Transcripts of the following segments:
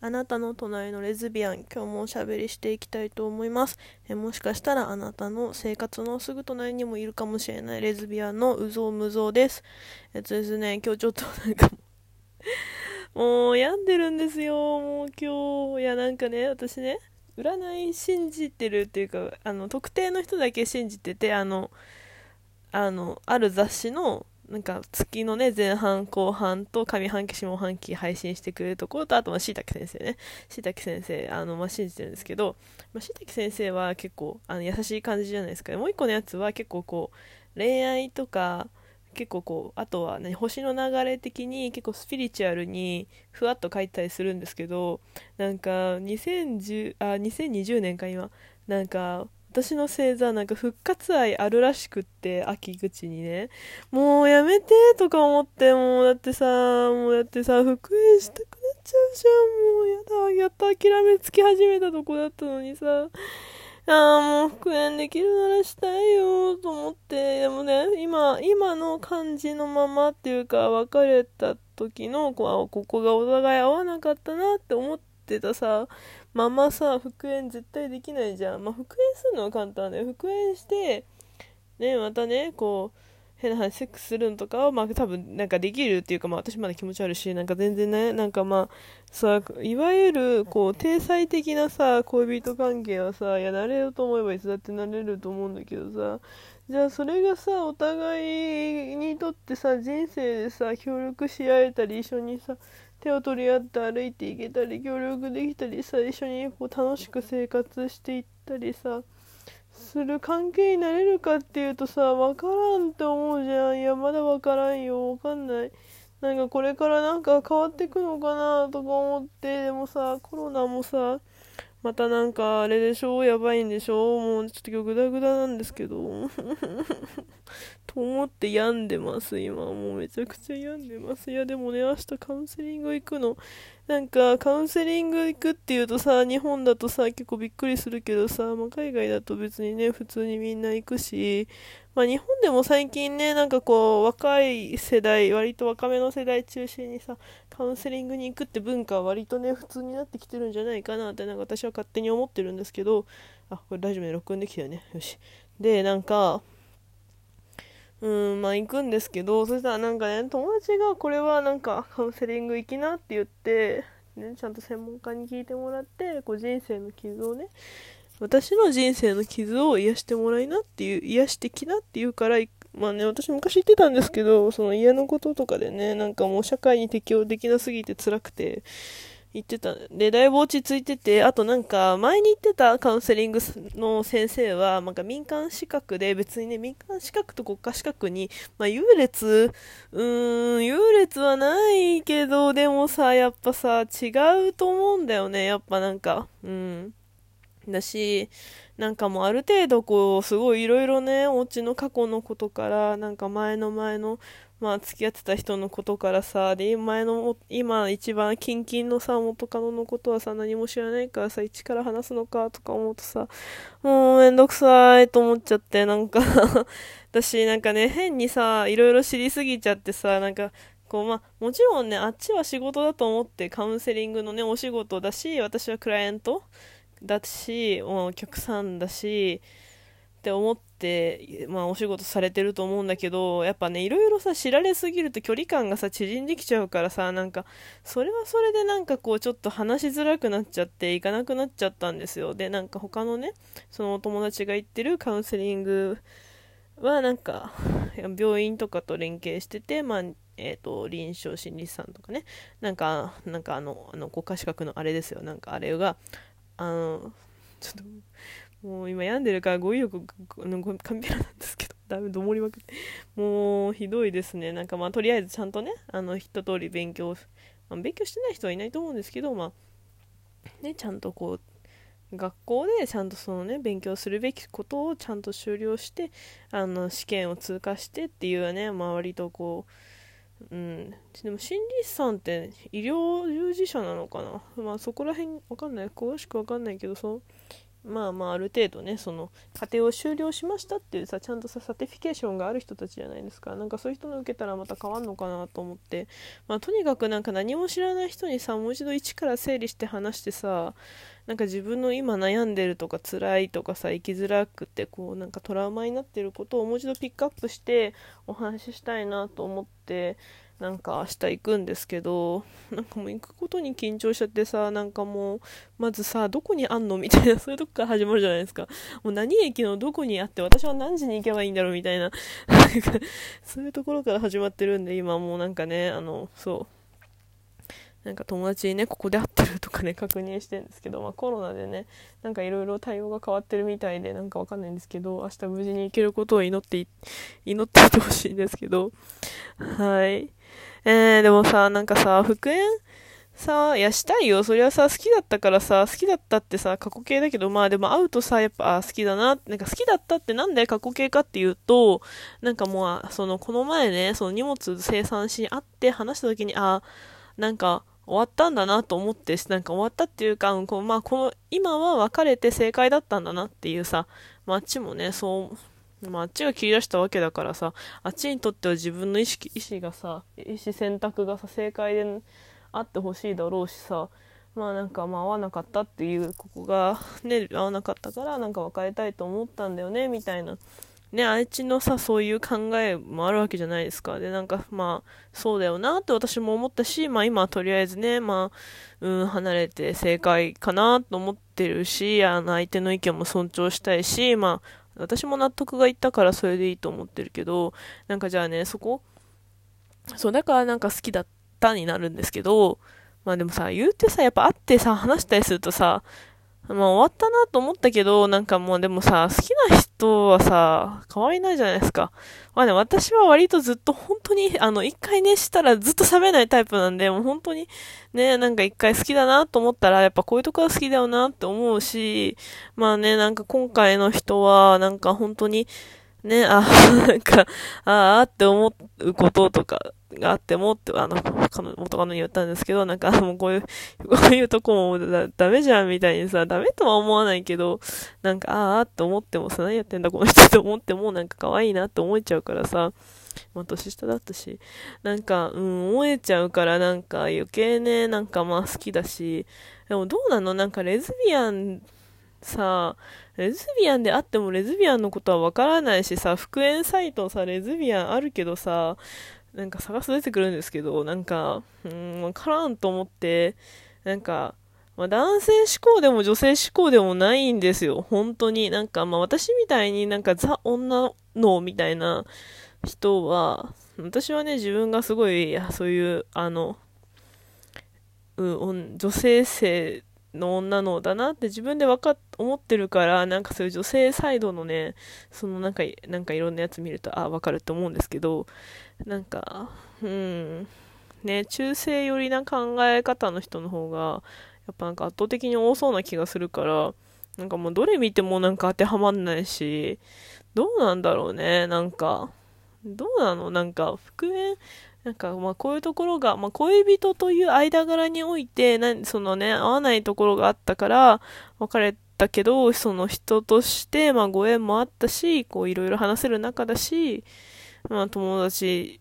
あなたの隣のレズビアン今日もおしゃべりしていきたいと思います。えもしかしたらあなたの生活のすぐ隣にもいるかもしれないレズビアンのうぞうむぞうです。えっとですね。今日ちょっとなんか もう病んでるんですよ。もう今日。いやなんかね私ね占い信じてるっていうかあの特定の人だけ信じててあのあのある雑誌のなんか月のね、前半後半と上半期下半期配信してくれるところと、あとま椎茸先生ね。椎茸先生、あの、まあ、信じてるんですけど、まあ、椎茸先生は結構、あの、優しい感じじゃないですか。もう一個のやつは結構こう、恋愛とか、結構こう、あとは何、星の流れ的に結構スピリチュアルにふわっと書いたりするんですけど、なんか、2010、あ、2020年か今、なんか、私の星座なんか復活愛あるらしくって秋口にね。もうやめてとか思ってもうだってさもうだってさ復縁したくなっちゃうじゃん。もうやだやっと諦めつき始めたとこだったのにさ。ああもう復縁できるならしたいよと思って。でもね今今の感じのままっていうか別れた時のこうここがお互い合わなかったなって思ってたさ。まあまさ復縁絶対できないじゃん。まあ復縁するのは簡単だよ。復縁してねまたねこう変な話セックスするのとかはまあ多分なんかできるっていうかまあ私まだ気持ち悪いしなんか全然ねなんかまあさいわゆるこう体裁的なさ恋人関係はさいやなれようと思えばいつだってなれると思うんだけどさじゃあそれがさお互いにとってさ人生でさ協力し合えたり一緒にさ手を取り合って歩いていけたり協力できたりさ一緒にこう楽しく生活していったりさする関係になれるかっていうとさ分からんって思うじゃん。いやまだ分からんよ。分かんない。なんかこれからなんか変わっていくのかなとか思ってでもさコロナもさまたなんかあれでしょ？やばいんでしょ？もうちょっと今日グダグダなんですけど。と思って病んでます今。もうめちゃくちゃ病んでます。いやでもね明日カウンセリング行くの。なんかカウンセリング行くっていうとさ日本だとさ結構びっくりするけどさ、まあ、海外だと別にね普通にみんな行くし。まあ、日本でも最近ね、なんかこう、若い世代、割と若めの世代中心にさ、カウンセリングに行くって文化は割とね、普通になってきてるんじゃないかなって、なんか私は勝手に思ってるんですけど、あ、これラジオで録音できたよね。よし。で、なんか、うん、まあ行くんですけど、そしたらなんかね、友達がこれはなんかカウンセリング行きなって言って、ね、ちゃんと専門家に聞いてもらって、こう人生の傷をね、私の人生の傷を癒してもらいなっていう、癒してきなって言うから行、まあね、私昔言ってたんですけど、その家のこととかでね、なんかもう社会に適応できなすぎて辛くて、言ってた。で、だいぶ落ち着いてて、あとなんか、前に言ってたカウンセリングの先生は、なんか民間資格で、別にね、民間資格と国家資格に、まあ、優劣、うーん、優劣はないけど、でもさ、やっぱさ、違うと思うんだよね、やっぱなんか、うん。だし、なんかもうある程度こう、すごいいろいろね、お家の過去のことから、なんか前の前の、まあ付き合ってた人のことからさ、で、前の、今一番キンキンのさ、元カノのことはさ、何も知らないからさ、一から話すのかとか思うとさ、もうめんどくさいと思っちゃって、なんか 私なんかね、変にさ、いろいろ知りすぎちゃってさ、なんか、こうまあ、もちろんね、あっちは仕事だと思ってカウンセリングのね、お仕事だし、私はクライアントだし、もうお客さんだし、って思って、まあお仕事されてると思うんだけど、やっぱね、いろいろさ、知られすぎると距離感がさ、縮んできちゃうからさ、なんか、それはそれでなんかこう、ちょっと話しづらくなっちゃって、行かなくなっちゃったんですよ。で、なんか他のね、そのお友達が行ってるカウンセリングはなんか、病院とかと連携してて、まあ、えっ、と、臨床心理士さんとかね、なんか、なんかあの、あの国家資格のあれですよ、なんかあれが、あの、ちょっと、もう今病んでるから語彙力、のカンペラなんですけど、だいぶどもりまくって、もうひどいですね。なんかまあとりあえずちゃんとね、あの、一通り勉強、まあ、勉強してない人はいないと思うんですけど、まあ、ね、ちゃんとこう、学校でちゃんとそのね、勉強するべきことをちゃんと修了して、あの、試験を通過してっていうね、まあ割とこう、うん、でも心理師さんって医療従事者なのかな？まあそこら辺わかんない。詳しくわかんないけどそまあまあある程度ねその課程を修了しましたっていうさちゃんとさ certification がある人たちじゃないですか。なんかそういう人の受けたらまた変わんのかなと思って。まあとにかくなんか何も知らない人にさもう一度一から整理して話してさなんか自分の今悩んでるとか辛いとかさ生きづらくてこうなんかトラウマになってることをもう一度ピックアップしてお話ししたいなと思ってなんか明日行くんですけど、なんかもう行くことに緊張しちゃってさ、なんかもう、まずさ、どこにあんのみたいな、そういうとこから始まるじゃないですか。もう何駅のどこにあって、私は何時に行けばいいんだろうみたいな、そういうところから始まってるんで、今もうなんかね、あの、そう。なんか友達にね、ここで会ってかね、確認してるんですけど、まあコロナでね、なんかいろいろ対応が変わってるみたいで、なんかわかんないんですけど、明日無事に行けることを祈って 祈っていてほしいんですけど、はい。えー、でもさ、なんかさ、復縁さ、いや、したいよ。そりゃさ、好きだったからさ、好きだったってさ、過去形だけど、まあでも会うとさ、やっぱ、好きだな、なんか好きだったってなんで過去形かっていうと、なんかもう、その、この前ね、その荷物生産しに会って話した時に、あ、なんか、終わったんだなと思って、なんか終わったっていうか、こうまあ、この、今は別れて正解だったんだなっていうさ、まあ、あっちもね、そう、まあ、あっちが切り出したわけだからさ、あっちにとっては自分の意識、意思がさ、意思選択がさ、正解であってほしいだろうしさ、まあなんかまあ合わなかったっていう、ここがね、合わなかったからなんか別れたいと思ったんだよね、みたいな。ね、あいちのさ、そういう考えもあるわけじゃないですか。で、なんかまあ、そうだよなって私も思ったし、まあ今とりあえずね、まあ、うん、離れて正解かなと思ってるし、あの相手の意見も尊重したいし、まあ、私も納得がいったからそれでいいと思ってるけど、なんかじゃあね、そこ、そう、だからなんか好きだったになるんですけど、まあでもさ、言うてさ、やっぱ会ってさ、話したりするとさ、まあ終わったなと思ったけど、なんかもうでもさ、好きな人はさ、変わりないじゃないですか。まあね、私は割とずっと本当に、あの、一回ね、したらずっと冷めないタイプなんで、もう本当に、ね、なんか一回好きだなと思ったら、やっぱこういうとこが好きだよなって思うし、まあね、なんか今回の人は、なんか本当に、ね、あ、なんか、ああって思うこととかがあってもって、あの、彼元カノに言ったんですけど、なんかもうこういう、こういうとこもだダメじゃんみたいにさ、ダメとは思わないけど、なんか、ああって思ってもさ、何やってんだこの人って思っても、なんか可愛いなって思えちゃうからさ、まあ年下だったし、なんか、うん、思えちゃうからなんか余計ね、なんかまあ好きだし、でもどうなの？なんかレズビアンさ、レズビアンであってもレズビアンのことはわからないしさ、復縁サイトさ、レズビアンあるけどさ、なんか探す出てくるんですけど、なんか、うん、わからんと思って、なんか、まあ、男性志向でも女性志向でもないんですよ。本当に。なんか、まあ私みたいになんかザ女のみたいな人は、私はね、自分がすごい、そういう、あの、うん、女性性の女のだなって自分でわかっ、思ってるから、なんかそういう女性サイドのね、そのなんか、なんかいろんなやつ見ると、あ、わかるって思うんですけど、なんか、うん、ね、中性寄りな考え方の人の方が、やっぱなんか圧倒的に多そうな気がするから、なんかもうどれ見てもなんか当てはまんないし、どうなんだろうね、なんか、どうなの？なんか、復縁、なんか、まあ、こういうところが、まあ、恋人という間柄において、なそのね、合わないところがあったから、別れたけど、その人として、まあ、ご縁もあったし、こう、いろいろ話せる仲だし、まあ、友達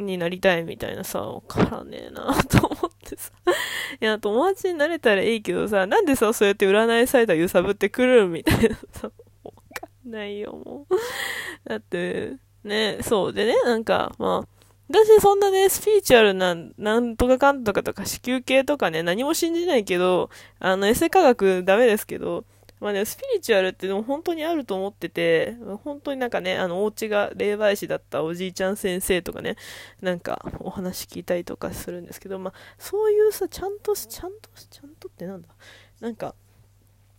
になりたいみたいなさ、わからねえなと思ってさ。いや、友達になれたらいいけどさ、なんでさ、そうやって占いサイト揺さぶってくるみたいなさ、わかんないよ、もう。だって、ね、そうでね、なんか、まあ、私そんなね、スピーチュアルな、なんとかかんとかとか、子宮系とかね、何も信じないけど、あの、エセ科学ダメですけど、まあね、スピリチュアルってでも本当にあると思ってて、本当になんかね、あの、お家が霊媒師だったおじいちゃん先生とかね、なんかお話聞いたりとかするんですけど、まあ、そういうさ、ちゃんと、ちゃんと、ちゃんとってなんだ？なんか、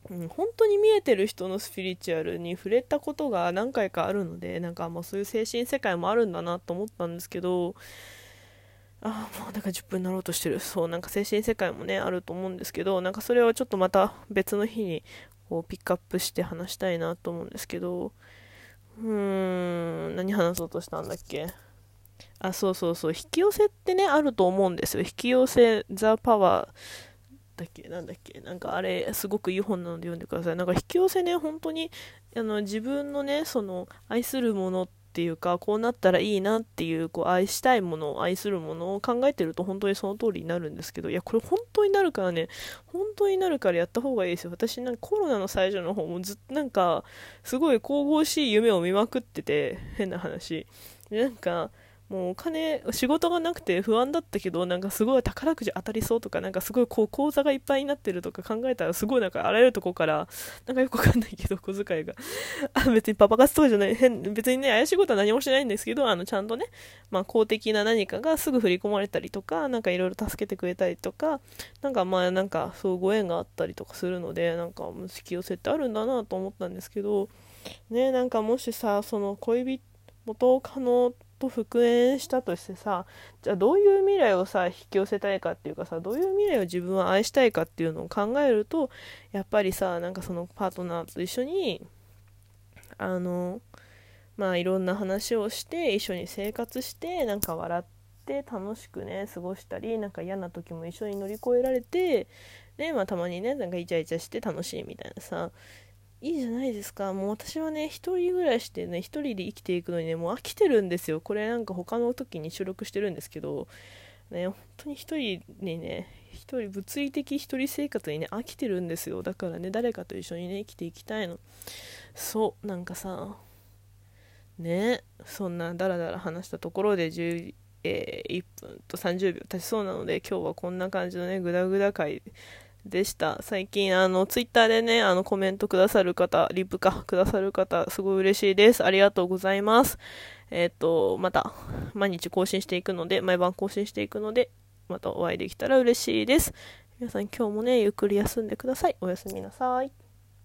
うん、本当に見えてる人のスピリチュアルに触れたことが何回かあるのでなんかまあそういう精神世界もあるんだなと思ったんですけどああもうなんか10分になろうとしてる。そうなんか精神世界もねあると思うんですけどなんかそれはちょっとまた別の日にこうピックアップして話したいなと思うんですけどうーん何話そうとしたんだっけ？あそうそうそう。引き寄せってねあると思うんですよ。引き寄せザ・パワーったっけ？なんだっけ？なんかあれすごくいい本なので読んでください。なんか引き寄せね本当にあの自分のねその愛するものっていうかこうなったらいいなっていうこう愛したいもの愛するものを考えてると本当にその通りになるんですけどいやこれ本当になるからね本当になるからやった方がいいですよ。私なんかコロナの最初の方もずっとなんかすごい神々しい夢を見まくってて変な話。なんかもうお金、仕事がなくて不安だったけど、なんかすごい宝くじ当たりそうとか、なんかすごいこう口座がいっぱいになってるとか考えたら、すごいなんかあらゆるとこから、なんかよくわかんないけど、小遣いが。あ、別にパパ活とかじゃない、変、別にね、怪しいことは何もしないんですけど、あの、ちゃんとね、まあ公的な何かがすぐ振り込まれたりとか、なんかいろいろ助けてくれたりとか、なんかまあなんかそうご縁があったりとかするので、なんか引き寄せってあるんだなと思ったんですけど、ね、なんかもしさ、その恋人、元カノと復縁したとしてさじゃあどういう未来をさ引き寄せたいかっていうかさどういう未来を自分は愛したいかっていうのを考えるとやっぱりさなんかそのパートナーと一緒にあのまあいろんな話をして一緒に生活してなんか笑って楽しくね過ごしたりなんか嫌な時も一緒に乗り越えられてねまあたまにねなんかイチャイチャして楽しいみたいなさいいじゃないですか。もう私はね、一人暮らしでね、一人で生きていくのにね、もう飽きてるんですよ。これなんか他の時に収録してるんですけど、ね、本当に一人にね、一人、物理的一人生活にね、飽きてるんですよ。だからね、誰かと一緒にね、生きていきたいの。そう、なんかさ、ね、そんなダラダラ話したところで10、えー、1分と30秒経ちそうなので、今日はこんな感じのね、グダグダ回でした。最近、あの、ツイッターでね、あの、コメントくださる方、リプか、くださる方、すごい嬉しいです。ありがとうございます。えっ、と、また、毎日更新していくので、毎晩更新していくので、またお会いできたら嬉しいです。皆さん今日もね、ゆっくり休んでください。おやすみなさい。